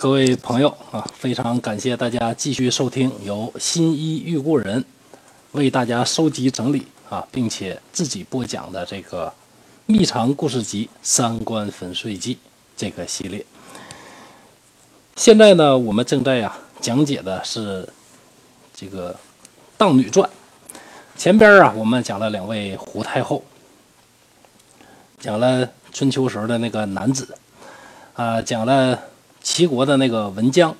各位朋友啊，非常感谢大家继续收听由新一遇故人为大家收集整理啊，并且自己播讲的这个《秘藏故事集·三观粉碎记》这个系列。现在呢，我们正在呀讲解的是这个《荡女传》。前边啊，我们讲了两位胡太后，讲了春秋时候的那个男子，啊，讲了齐国的那个文姜。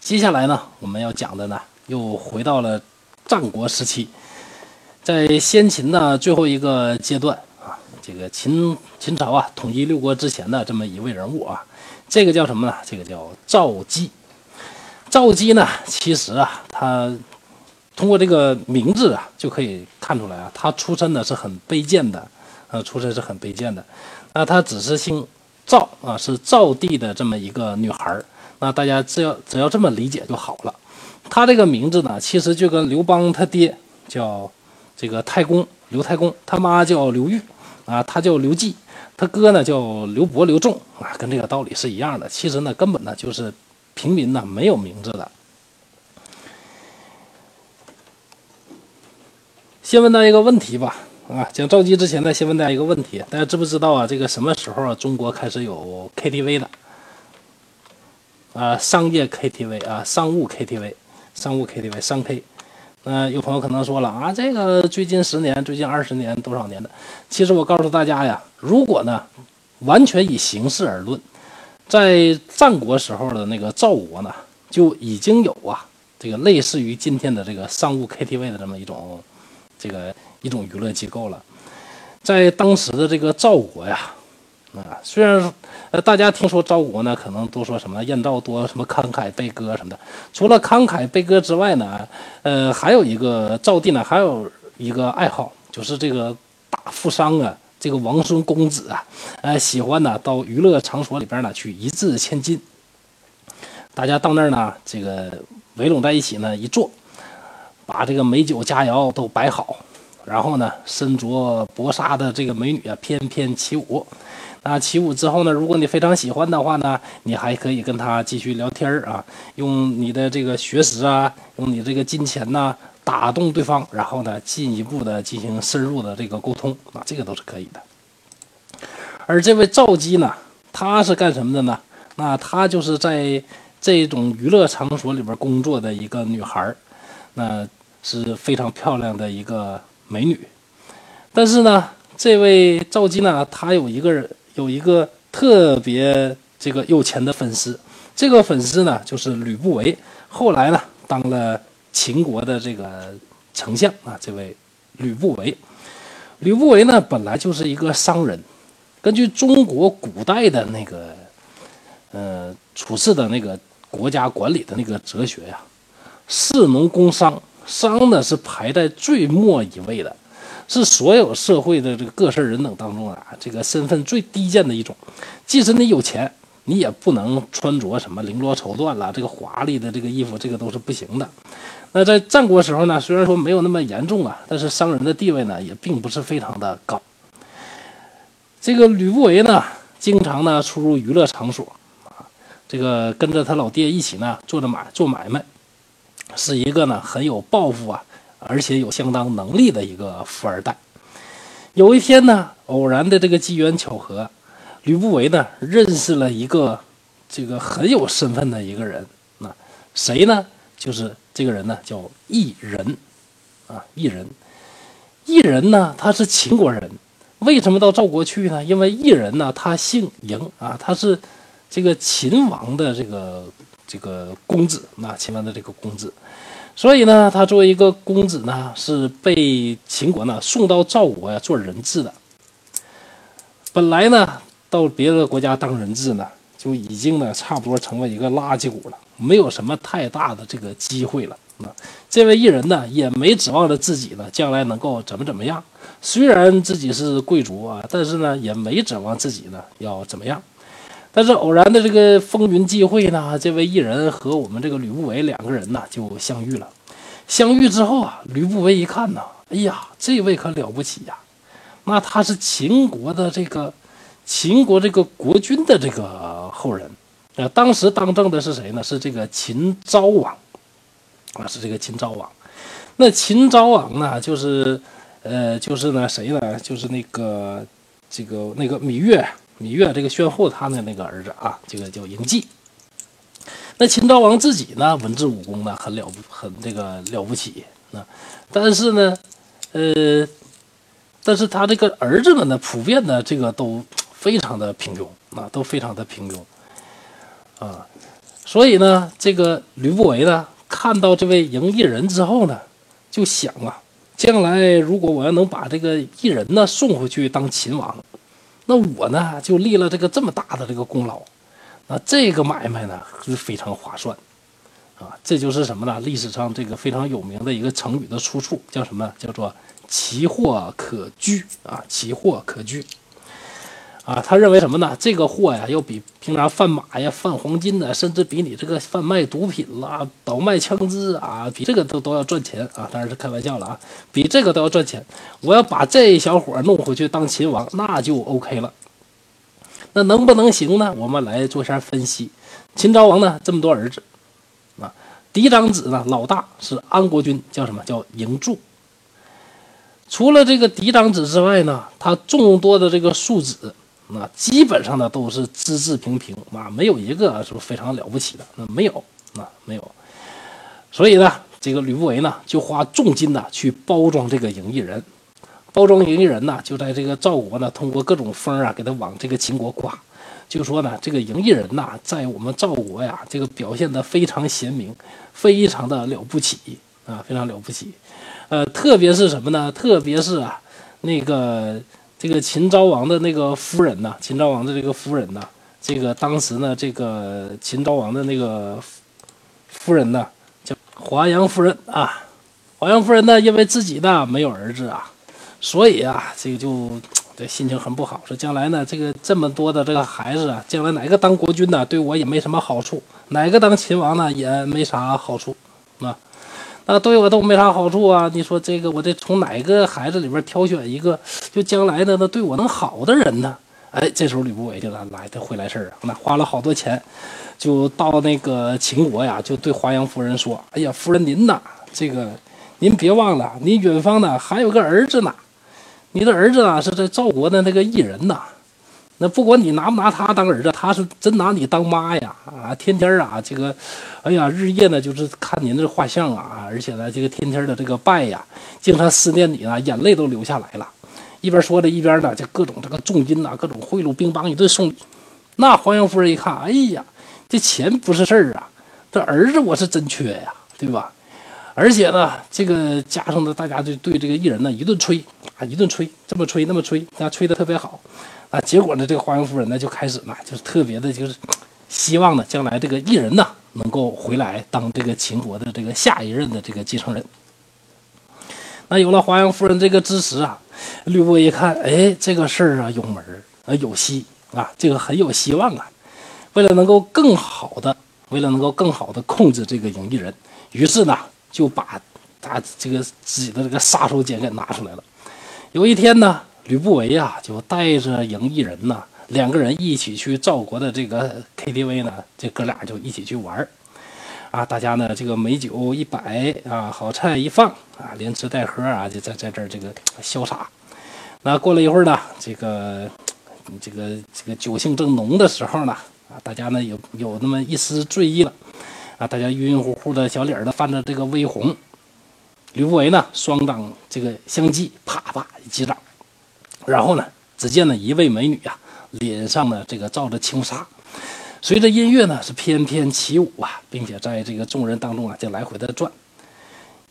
接下来呢，我们要讲的呢，又回到了战国时期，在先秦的最后一个阶段啊，这个秦秦朝啊统一六国之前的这么一位人物啊，这个叫什么呢？这个叫赵姬。赵姬呢，其实啊，他。通过这个名字啊，就可以看出来啊，她出身呢是很卑贱的，呃，出身是很卑贱的。那她只是姓赵啊，是赵地的这么一个女孩儿。那大家只要只要这么理解就好了。她这个名字呢，其实就跟刘邦他爹叫这个太公刘太公，他妈叫刘裕啊，他叫刘季，他哥呢叫刘伯刘仲啊，跟这个道理是一样的。其实呢，根本呢就是平民呢没有名字的。先问大家一个问题吧，啊，讲赵姬之前呢，先问大家一个问题，大家知不知道啊？这个什么时候啊，中国开始有 KTV 的？啊，商业 KTV 啊，商务 KTV，商务 KTV，商 K。那有朋友可能说了啊，这个最近十年、最近二十年、多少年的？其实我告诉大家呀，如果呢，完全以形式而论，在战国时候的那个赵国呢，就已经有啊，这个类似于今天的这个商务 KTV 的这么一种。这个一种娱乐机构了，在当时的这个赵国呀，啊，虽然呃大家听说赵国呢，可能都说什么燕赵多什么慷慨悲歌什么的。除了慷慨悲歌之外呢，呃，还有一个赵地呢，还有一个爱好，就是这个大富商啊，这个王孙公子啊，呃，喜欢呢到娱乐场所里边呢去一掷千金。大家到那儿呢，这个围拢在一起呢一坐。把这个美酒佳肴都摆好，然后呢，身着薄纱的这个美女啊，翩翩起舞。那起舞之后呢，如果你非常喜欢的话呢，你还可以跟她继续聊天啊，用你的这个学识啊，用你这个金钱呐，打动对方，然后呢，进一步的进行深入的这个沟通啊，这个都是可以的。而这位赵姬呢，她是干什么的呢？那她就是在这种娱乐场所里边工作的一个女孩，那。是非常漂亮的一个美女，但是呢，这位赵姬呢，她有一个人，有一个特别这个有钱的粉丝，这个粉丝呢就是吕不韦，后来呢当了秦国的这个丞相啊。这位吕不韦，吕不韦呢本来就是一个商人，根据中国古代的那个呃处事的那个国家管理的那个哲学呀，士农工商。商呢是排在最末一位的，是所有社会的这个各色人等当中啊，这个身份最低贱的一种。即使你有钱，你也不能穿着什么绫罗绸缎了，这个华丽的这个衣服，这个都是不行的。那在战国时候呢，虽然说没有那么严重啊，但是商人的地位呢也并不是非常的高。这个吕不韦呢，经常呢出入娱乐场所啊，这个跟着他老爹一起呢做着买做买卖。是一个呢很有抱负啊，而且有相当能力的一个富二代。有一天呢，偶然的这个机缘巧合，吕不韦呢认识了一个这个很有身份的一个人。那谁呢？就是这个人呢叫异人啊，异人。异人呢他是秦国人，为什么到赵国去呢？因为异人呢他姓嬴啊，他是这个秦王的这个。这个公子，那秦王的这个公子，所以呢，他作为一个公子呢，是被秦国呢送到赵国呀做人质的。本来呢，到别的国家当人质呢，就已经呢差不多成为一个垃圾股了，没有什么太大的这个机会了。那这位艺人呢，也没指望着自己呢将来能够怎么怎么样。虽然自己是贵族啊，但是呢，也没指望自己呢要怎么样。但是偶然的这个风云际会呢，这位艺人和我们这个吕不韦两个人呢就相遇了。相遇之后啊，吕不韦一看呢，哎呀，这位可了不起呀！那他是秦国的这个秦国这个国君的这个后人呃，当时当政的是谁呢？是这个秦昭王，啊，是这个秦昭王。那秦昭王呢，就是呃，就是呢谁呢？就是那个这个那个芈月，芈月这个宣后他的那个儿子啊，这个叫嬴稷。那秦昭王自己呢，文治武功呢很了不很这个了不起啊，但是呢，呃，但是他这个儿子们呢，普遍的这个都非常的平庸啊，都非常的平庸啊，所以呢，这个吕不韦呢，看到这位嬴异人之后呢，就想啊，将来如果我要能把这个异人呢送回去当秦王，那我呢就立了这个这么大的这个功劳。那这个买卖呢就非常划算，啊，这就是什么呢？历史上这个非常有名的一个成语的出处叫什么？叫做“奇货可居”啊，“奇货可居”啊，他认为什么呢？这个货呀，要比平常贩马呀、贩黄金的，甚至比你这个贩卖毒品啦、倒卖枪支啊，比这个都都要赚钱啊！当然是开玩笑了啊，比这个都要赚钱。我要把这小伙弄回去当秦王，那就 OK 了。那能不能行呢？我们来做一下分析。秦昭王呢，这么多儿子，啊，嫡长子呢，老大是安国君，叫什么叫嬴柱。除了这个嫡长子之外呢，他众多的这个庶子，那基本上呢都是资质平平，啊，没有一个是非常了不起的，那没有，啊，没有。所以呢，这个吕不韦呢，就花重金呢去包装这个嬴异人。包装嬴异人呢，就在这个赵国呢，通过各种风啊，给他往这个秦国夸，就说呢，这个嬴异人呐，在我们赵国呀，这个表现的非常贤明，非常的了不起啊，非常了不起。呃，特别是什么呢？特别是啊，那个这个秦昭王的那个夫人呢，秦昭王的这个夫人呢，这个当时呢，这个秦昭王的那个夫人呢，叫华阳夫人啊。华阳夫人呢，因为自己呢没有儿子啊。所以啊，这个就对心情很不好。说将来呢，这个这么多的这个孩子啊，将来哪个当国君呢，对我也没什么好处；哪个当秦王呢，也没啥好处，啊，啊对我都没啥好处啊。你说这个，我得从哪个孩子里边挑选一个，就将来的那对我能好的人呢？哎，这时候吕不韦就来来的会来事儿啊，那花了好多钱，就到那个秦国呀，就对华阳夫人说：“哎呀，夫人您呐，这个您别忘了，您远方呢还有个儿子呢。”你的儿子啊，是在赵国的那个异人呐，那不管你拿不拿他当儿子，他是真拿你当妈呀啊！天天啊，这个，哎呀，日夜呢就是看您这画像啊，而且呢，这个天天的这个拜呀，经常思念你啊，眼泪都流下来了。一边说着，一边呢就各种这个重金呐，各种贿赂兵帮一顿送礼。那黄阳夫人一看，哎呀，这钱不是事儿啊，这儿子我是真缺呀，对吧？而且呢，这个加上呢，大家就对这个艺人呢一顿吹啊，一顿吹，这么吹那么吹，啊，吹得特别好啊。结果呢，这个华阳夫人呢就开始呢，就是特别的，就是希望呢，将来这个异人呢能够回来当这个秦国的这个下一任的这个继承人。那有了华阳夫人这个支持啊，吕布一看，哎，这个事儿啊有门儿啊有戏啊，这个很有希望啊。为了能够更好的，为了能够更好的控制这个嬴异人，于是呢。就把他这个自己的这个杀手锏给拿出来了。有一天呢，吕不韦啊就带着嬴异人呢，两个人一起去赵国的这个 KTV 呢，这哥俩就一起去玩啊。大家呢这个美酒一摆啊，好菜一放啊，连吃带喝啊，就在在这儿这个潇洒。那过了一会儿呢，这个这个这个酒兴正浓的时候呢，啊，大家呢有有那么一丝醉意了。啊，大家晕晕乎乎的小脸儿呢，泛着这个微红。吕不韦呢，双掌这个相击，啪啪一击掌，然后呢，只见呢一位美女啊，脸上呢这个罩着轻纱，随着音乐呢是翩翩起舞啊，并且在这个众人当中啊就来回的转。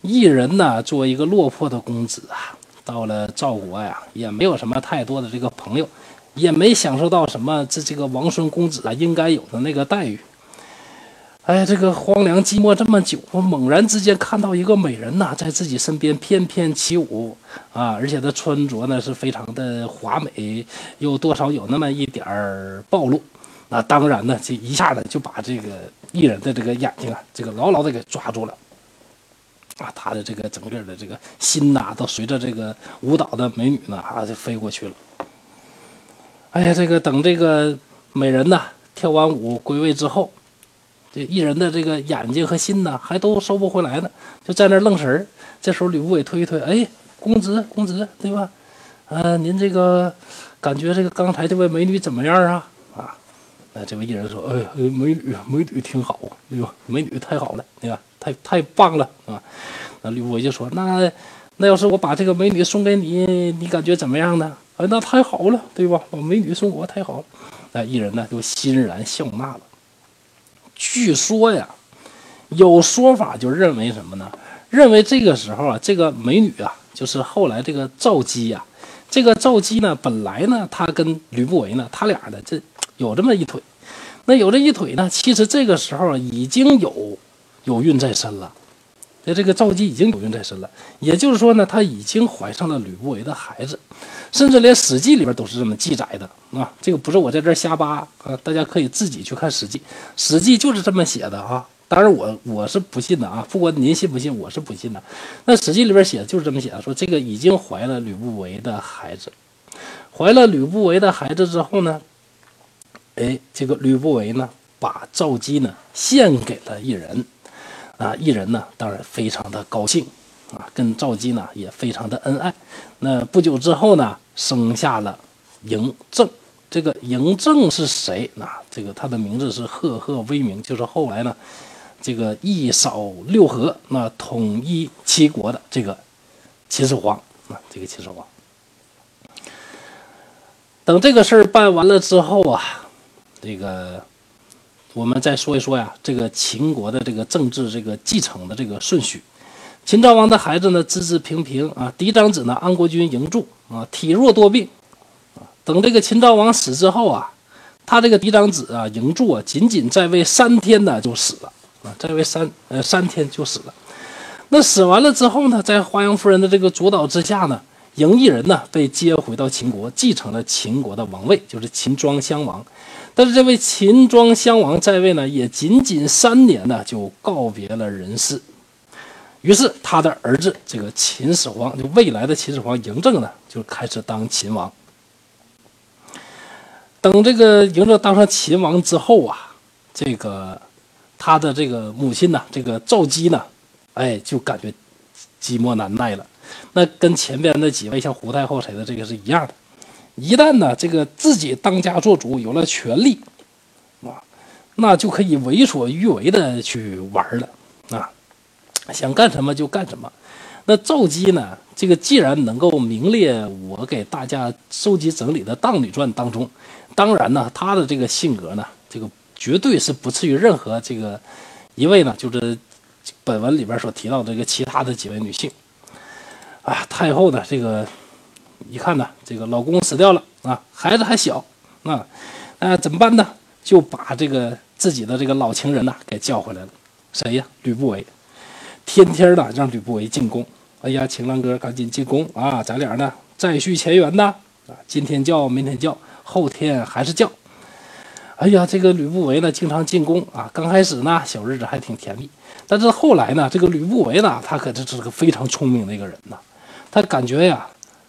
一人呢，作为一个落魄的公子啊，到了赵国呀，也没有什么太多的这个朋友，也没享受到什么这这个王孙公子啊应该有的那个待遇。哎，这个荒凉寂寞这么久，我猛然之间看到一个美人呐，在自己身边翩翩起舞啊！而且她穿着呢是非常的华美，又多少有那么一点儿暴露。那当然呢，这一下子就把这个艺人的这个眼睛啊，这个牢牢的给抓住了。啊，他的这个整个的这个心呐，都随着这个舞蹈的美女呢啊，就飞过去了。哎呀，这个等这个美人呐。跳完舞归位之后，这艺人的这个眼睛和心呢，还都收不回来呢，就在那愣神儿。这时候吕不韦推一推，哎，公子，公子，对吧？呃，您这个感觉这个刚才这位美女怎么样啊？啊，那这位艺人说，哎，美女，美女挺好，哎呦？美女太好了，对吧？太太棒了啊！那吕不韦就说，那那要是我把这个美女送给你，你感觉怎么样呢？哎，那太好了，对吧？把美女送我太好了。那艺人呢就欣然笑纳了。据说呀，有说法就认为什么呢？认为这个时候啊，这个美女啊，就是后来这个赵姬呀。这个赵姬呢，本来呢，她跟吕不韦呢，他俩的这有这么一腿。那有这一腿呢，其实这个时候已经有有孕在身了。那这个赵姬已经有孕在身了，也就是说呢，她已经怀上了吕不韦的孩子，甚至连《史记》里边都是这么记载的啊。这个不是我在这瞎扒啊，大家可以自己去看《史记》，《史记》就是这么写的啊。当然，我我是不信的啊！不管您信不信，我是不信的。那《史记》里边写的就是这么写的，说这个已经怀了吕不韦的孩子，怀了吕不韦的孩子之后呢，哎，这个吕不韦呢，把赵姬呢献给了异人，啊，异人呢当然非常的高兴，啊，跟赵姬呢也非常的恩爱。那不久之后呢，生下了嬴政。这个嬴政是谁？那这个他的名字是赫赫威名，就是后来呢。这个一扫六合，那统一七国的这个秦始皇啊，这个秦始皇。等这个事儿办完了之后啊，这个我们再说一说呀，这个秦国的这个政治这个继承的这个顺序。秦昭王的孩子呢，资质平平啊，嫡长子呢，安国君嬴柱啊，体弱多病啊。等这个秦昭王死之后啊，他这个嫡长子啊，嬴柱啊，仅仅在位三天呢，就死了。在位三呃三天就死了，那死完了之后呢，在华阳夫人的这个主导之下呢，嬴异人呢被接回到秦国，继承了秦国的王位，就是秦庄襄王。但是这位秦庄襄王在位呢，也仅仅三年呢，就告别了人世。于是他的儿子这个秦始皇，就未来的秦始皇嬴政呢，就开始当秦王。等这个嬴政当上秦王之后啊，这个。他的这个母亲呢，这个赵姬呢，哎，就感觉寂寞难耐了。那跟前边那几位像胡太后谁的这个是一样的。一旦呢，这个自己当家做主，有了权力，啊，那就可以为所欲为的去玩了，想干什么就干什么。那赵姬呢，这个既然能够名列我给大家收集整理的《荡女传》当中，当然呢，她的这个性格呢，这个。绝对是不次于任何这个一位呢，就是本文里边所提到的这个其他的几位女性啊。太后呢，这个一看呢，这个老公死掉了啊，孩子还小啊，那怎么办呢？就把这个自己的这个老情人呐给叫回来了。谁呀？吕不韦，天天的让吕不韦进宫。哎呀，情郎哥赶紧进宫啊，咱俩呢再续前缘呐啊，今天叫，明天叫，后天还是叫。哎呀，这个吕不韦呢，经常进宫啊。刚开始呢，小日子还挺甜蜜。但是后来呢，这个吕不韦呢，他可是个非常聪明的一个人呐。他感觉呀，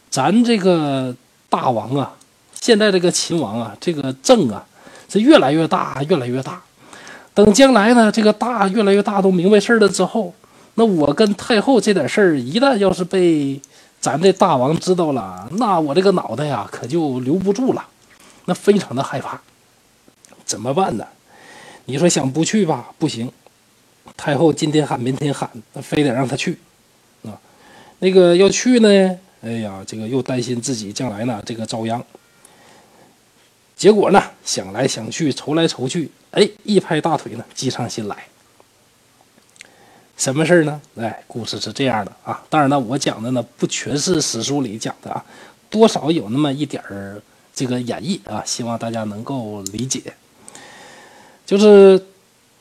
咱这个大王啊，现在这个秦王啊，这个政啊，是越来越大，越来越大。等将来呢，这个大越来越大，都明白事儿了之后，那我跟太后这点事儿，一旦要是被咱这大王知道了，那我这个脑袋呀，可就留不住了。那非常的害怕。怎么办呢？你说想不去吧，不行。太后今天喊，明天喊，非得让他去啊。那个要去呢，哎呀，这个又担心自己将来呢，这个遭殃。结果呢，想来想去，愁来愁去，哎，一拍大腿呢，计上心来。什么事儿呢？哎，故事是这样的啊。当然呢，我讲的呢，不全是史书里讲的啊，多少有那么一点儿这个演绎啊，希望大家能够理解。就是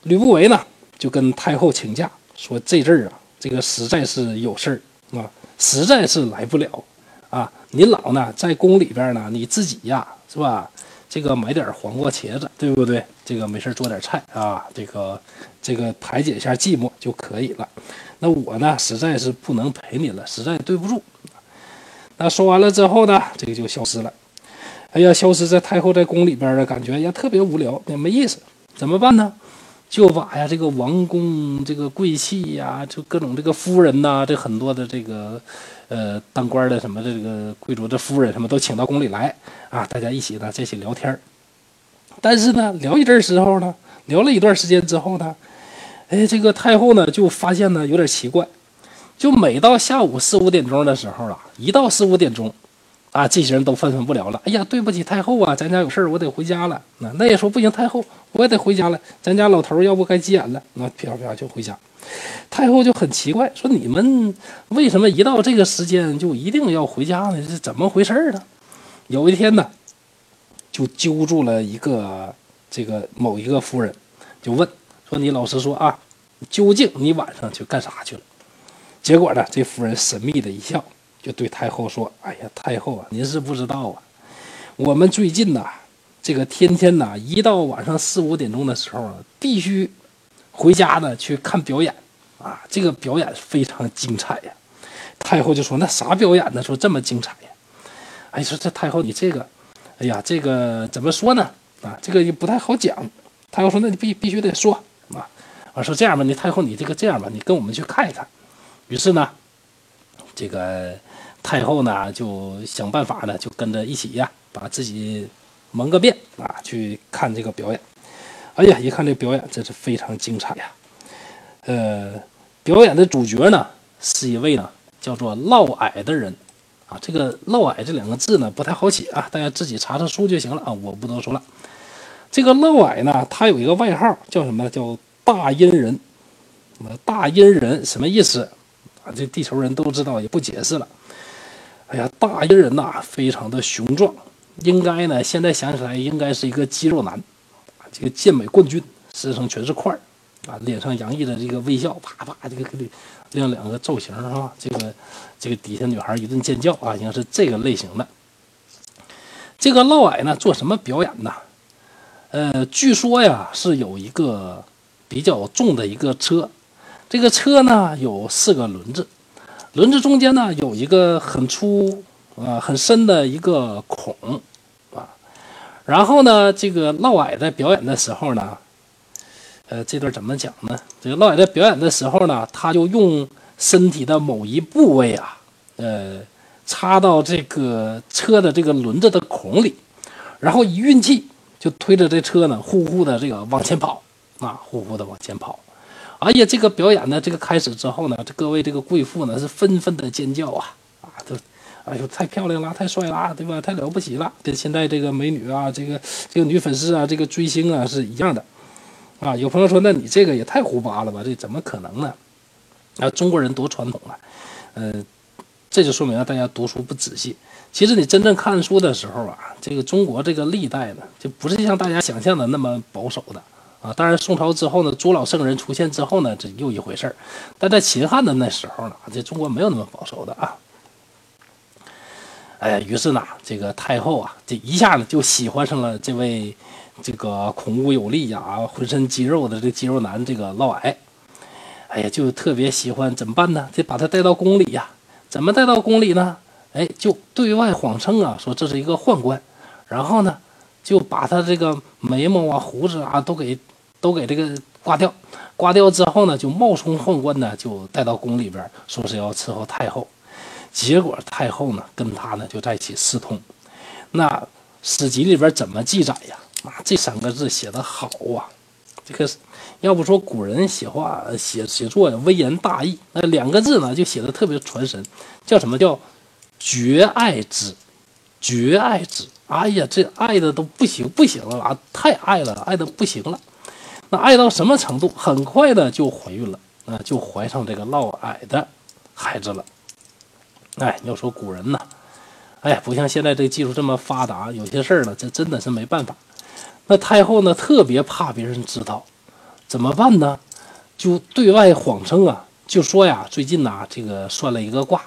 吕不韦呢，就跟太后请假，说这阵儿啊，这个实在是有事儿啊，实在是来不了啊。您老呢在宫里边呢，你自己呀，是吧？这个买点黄瓜茄子，对不对？这个没事做点菜啊，这个这个排解一下寂寞就可以了。那我呢，实在是不能陪你了，实在对不住。那说完了之后呢，这个就消失了。哎呀，消失在太后在宫里边的感觉也特别无聊，也没意思，怎么办呢？就把呀这个王公、这个贵戚呀，就各种这个夫人呐，这很多的这个呃当官的什么这个贵族的夫人什么都请到宫里来啊，大家一起呢在一起聊天但是呢，聊一阵时候呢，聊了一段时间之后呢，哎，这个太后呢就发现呢有点奇怪，就每到下午四五点钟的时候啊，一到四五点钟。啊，这些人都愤愤不了了。哎呀，对不起太后啊，咱家有事儿，我得回家了。那那也说不行，太后我也得回家了。咱家老头要不该急眼了，那飘飘就回家。太后就很奇怪，说你们为什么一到这个时间就一定要回家呢？是怎么回事呢？有一天呢，就揪住了一个这个某一个夫人，就问说：“你老实说啊，究竟你晚上去干啥去了？”结果呢，这夫人神秘的一笑。就对太后说：“哎呀，太后啊，您是不知道啊，我们最近呐，这个天天呐，一到晚上四五点钟的时候啊，必须回家呢去看表演啊，这个表演非常精彩呀。”太后就说：“那啥表演呢？说这么精彩呀？”哎，说这太后你这个，哎呀，这个怎么说呢？啊，这个也不太好讲。太后说：“那你必必须得说啊。”我说：“这样吧，你太后你这个这样吧，你跟我们去看一看。”于是呢，这个。太后呢，就想办法呢，就跟着一起呀，把自己蒙个遍啊，去看这个表演。哎呀，一看这表演，真是非常精彩呀。呃，表演的主角呢，是一位呢，叫做嫪毐的人啊。这个嫪毐这两个字呢，不太好写啊，大家自己查查书就行了啊，我不多说了。这个嫪毐呢，他有一个外号叫什么？叫大阴人。大阴人什么意思啊？这地球人都知道，也不解释了。哎呀，大阴人呐，非常的雄壮，应该呢，现在想起来应该是一个肌肉男，这个健美冠军，身上全是块儿，啊，脸上洋溢着这个微笑，啪啪，这个这个亮两个造型啊，这个这个底下女孩一顿尖叫啊，应该是这个类型的。这个嫪毐呢，做什么表演呢？呃，据说呀，是有一个比较重的一个车，这个车呢有四个轮子。轮子中间呢有一个很粗啊很深的一个孔啊，然后呢这个嫪毐在表演的时候呢，呃这段怎么讲呢？这个嫪毐在表演的时候呢，他就用身体的某一部位啊，呃插到这个车的这个轮子的孔里，然后一运气就推着这车呢呼呼的这个往前跑啊，呼呼的往前跑。哎呀，这个表演呢，这个开始之后呢，这各位这个贵妇呢是纷纷的尖叫啊啊，都，哎呦，太漂亮了，太帅了，对吧？太了不起了，跟现在这个美女啊，这个这个女粉丝啊，这个追星啊是一样的，啊，有朋友说，那你这个也太胡巴了吧？这怎么可能呢？啊，中国人多传统啊，呃，这就说明了大家读书不仔细。其实你真正看书的时候啊，这个中国这个历代呢，就不是像大家想象的那么保守的。啊，当然，宋朝之后呢，朱老圣人出现之后呢，这又一回事儿。但在秦汉的那时候呢，这中国没有那么保守的啊。哎，于是呢，这个太后啊，这一下子就喜欢上了这位这个孔武有力呀、浑身肌肉的这肌肉男这个嫪毐。哎呀，就特别喜欢，怎么办呢？得把他带到宫里呀。怎么带到宫里呢？哎，就对外谎称啊，说这是一个宦官，然后呢。就把他这个眉毛啊、胡子啊都给都给这个刮掉，刮掉之后呢，就冒充宦官呢，就带到宫里边，说是要伺候太后。结果太后呢，跟他呢就在一起私通。那史籍里边怎么记载呀？啊，这三个字写的好啊！这个要不说古人写话写写作呀，微言大义。那两个字呢，就写的特别传神，叫什么叫绝爱之，绝爱之。哎呀，这爱的都不行不行了啊！太爱了，爱的不行了。那爱到什么程度？很快的就怀孕了啊，就怀上这个嫪毐的孩子了。哎，要说古人呐，哎，不像现在这个技术这么发达，有些事儿呢，这真的是没办法。那太后呢，特别怕别人知道，怎么办呢？就对外谎称啊，就说呀，最近呐，这个算了一个卦，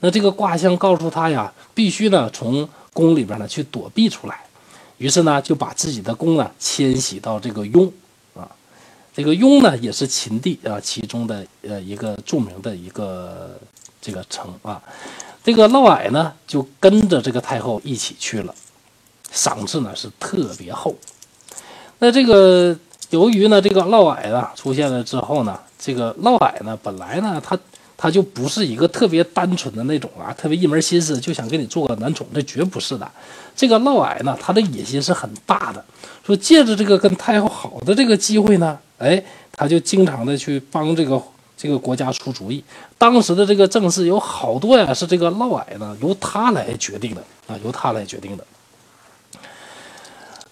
那这个卦象告诉他呀，必须呢从。宫里边呢，去躲避出来，于是呢，就把自己的宫呢迁徙到这个雍，这个雍呢也是秦地啊其中的呃一个著名的一个这个城啊，这个嫪毐呢就跟着这个太后一起去了，赏赐呢是特别厚。那这个由于呢这个嫪毐呢出现了之后呢，这个嫪毐呢本来呢他他就不是一个特别单纯的那种啊，特别一门心思就想给你做个男宠，这绝不是的。这个嫪毐呢，他的野心是很大的，说借着这个跟太后好的这个机会呢，哎，他就经常的去帮这个这个国家出主意。当时的这个政事有好多呀，是这个嫪毐呢由他来决定的啊，由他来决定的。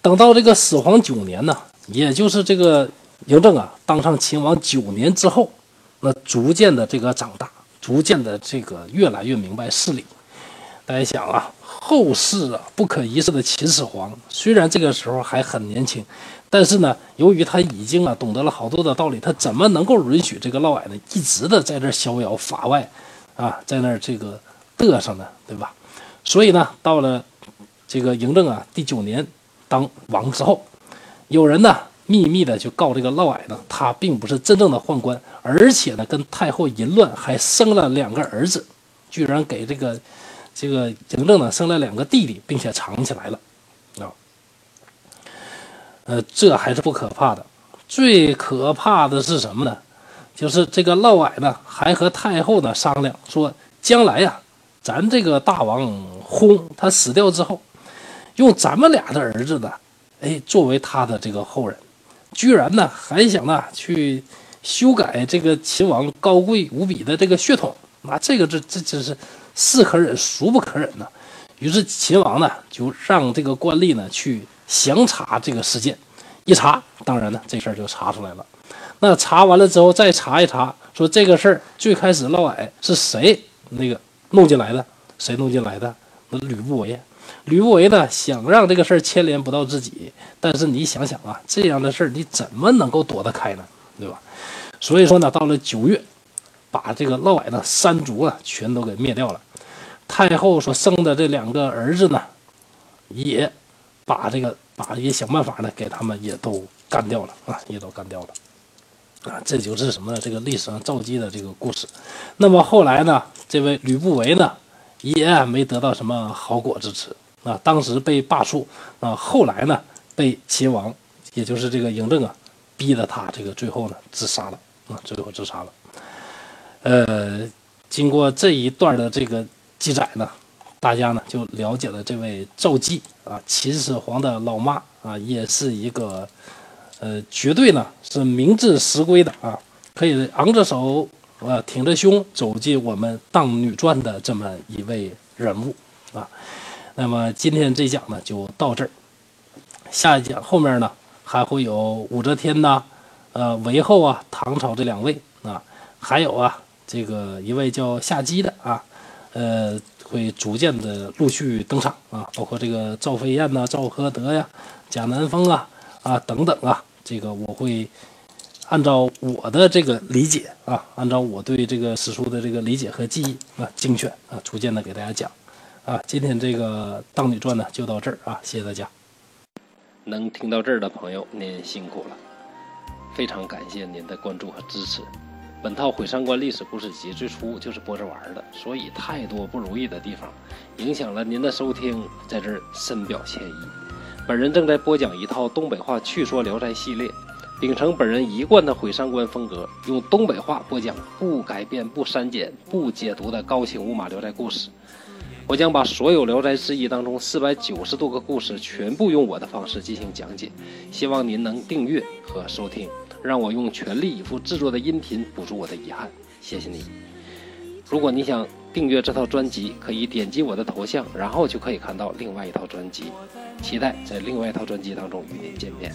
等到这个始皇九年呢，也就是这个嬴政啊当上秦王九年之后。那逐渐的这个长大，逐渐的这个越来越明白事理。大家想啊，后世啊不可一世的秦始皇，虽然这个时候还很年轻，但是呢，由于他已经啊懂得了好多的道理，他怎么能够允许这个嫪毐呢一直的在这逍遥法外啊，在那儿这个嘚瑟呢，对吧？所以呢，到了这个嬴政啊第九年当王之后，有人呢。秘密的就告这个嫪毐呢，他并不是真正的宦官，而且呢跟太后淫乱，还生了两个儿子，居然给这个这个嬴政呢生了两个弟弟，并且藏起来了啊。呃，这还是不可怕的，最可怕的是什么呢？就是这个嫪毐呢还和太后呢商量说，将来呀，咱这个大王轰，他死掉之后，用咱们俩的儿子呢，哎，作为他的这个后人。居然呢还想呢去修改这个秦王高贵无比的这个血统，那这个这这真是是可忍孰不可忍呢？于是秦王呢就让这个官吏呢去详查这个事件，一查，当然呢这事儿就查出来了。那查完了之后再查一查，说这个事儿最开始嫪毐是谁那个弄进来的？谁弄进来的？那吕不韦。吕不韦呢，想让这个事儿牵连不到自己，但是你想想啊，这样的事儿你怎么能够躲得开呢？对吧？所以说呢，到了九月，把这个嫪毐的三族啊全都给灭掉了。太后所生的这两个儿子呢，也把这个把也想办法呢给他们也都干掉了啊，也都干掉了啊。这就是什么呢？这个历史上赵姬的这个故事。那么后来呢，这位吕不韦呢，也没得到什么好果子吃。啊，当时被罢黜啊，后来呢，被秦王，也就是这个嬴政啊，逼得他这个最后呢自杀了啊，最后自杀了。呃，经过这一段的这个记载呢，大家呢就了解了这位赵姬啊，秦始皇的老妈啊，也是一个呃，绝对呢是明智实规的啊，可以昂着手啊，挺着胸走进我们《当女传》的这么一位人物啊。那么今天这讲呢就到这儿，下一讲后面呢还会有武则天呐，呃韦后啊，唐朝这两位啊，还有啊这个一位叫夏姬的啊，呃会逐渐的陆续登场啊，包括这个赵飞燕呐、赵合德呀、贾南风啊啊等等啊，这个我会按照我的这个理解啊，按照我对这个史书的这个理解和记忆啊精选啊，逐渐的给大家讲。啊，今天这个《当女传》呢就到这儿啊，谢谢大家。能听到这儿的朋友，您辛苦了，非常感谢您的关注和支持。本套《毁三观历史故事集》最初就是播着玩的，所以太多不如意的地方，影响了您的收听，在这儿深表歉意。本人正在播讲一套东北话趣说《聊斋》系列，秉承本人一贯的毁三观风格，用东北话播讲不改变、不删减、不解读的高清无码《聊斋》故事。我将把所有《聊斋志异》当中四百九十多个故事全部用我的方式进行讲解，希望您能订阅和收听，让我用全力以赴制作的音频补足我的遗憾。谢谢你。如果你想订阅这套专辑，可以点击我的头像，然后就可以看到另外一套专辑。期待在另外一套专辑当中与您见面。